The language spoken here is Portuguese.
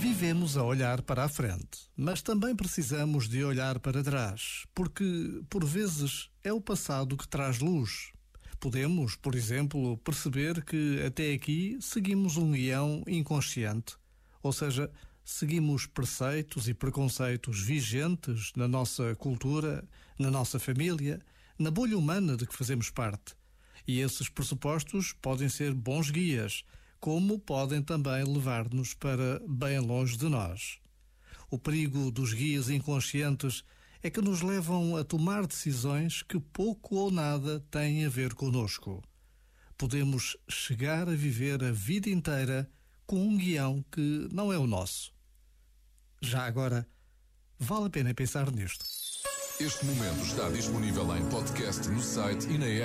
Vivemos a olhar para a frente, mas também precisamos de olhar para trás, porque, por vezes, é o passado que traz luz. Podemos, por exemplo, perceber que até aqui seguimos um guião inconsciente, ou seja, seguimos preceitos e preconceitos vigentes na nossa cultura, na nossa família, na bolha humana de que fazemos parte. E esses pressupostos podem ser bons guias como podem também levar-nos para bem longe de nós. O perigo dos guias inconscientes é que nos levam a tomar decisões que pouco ou nada têm a ver conosco. Podemos chegar a viver a vida inteira com um guião que não é o nosso. Já agora, vale a pena pensar nisto. Este momento está disponível em podcast no site e na app.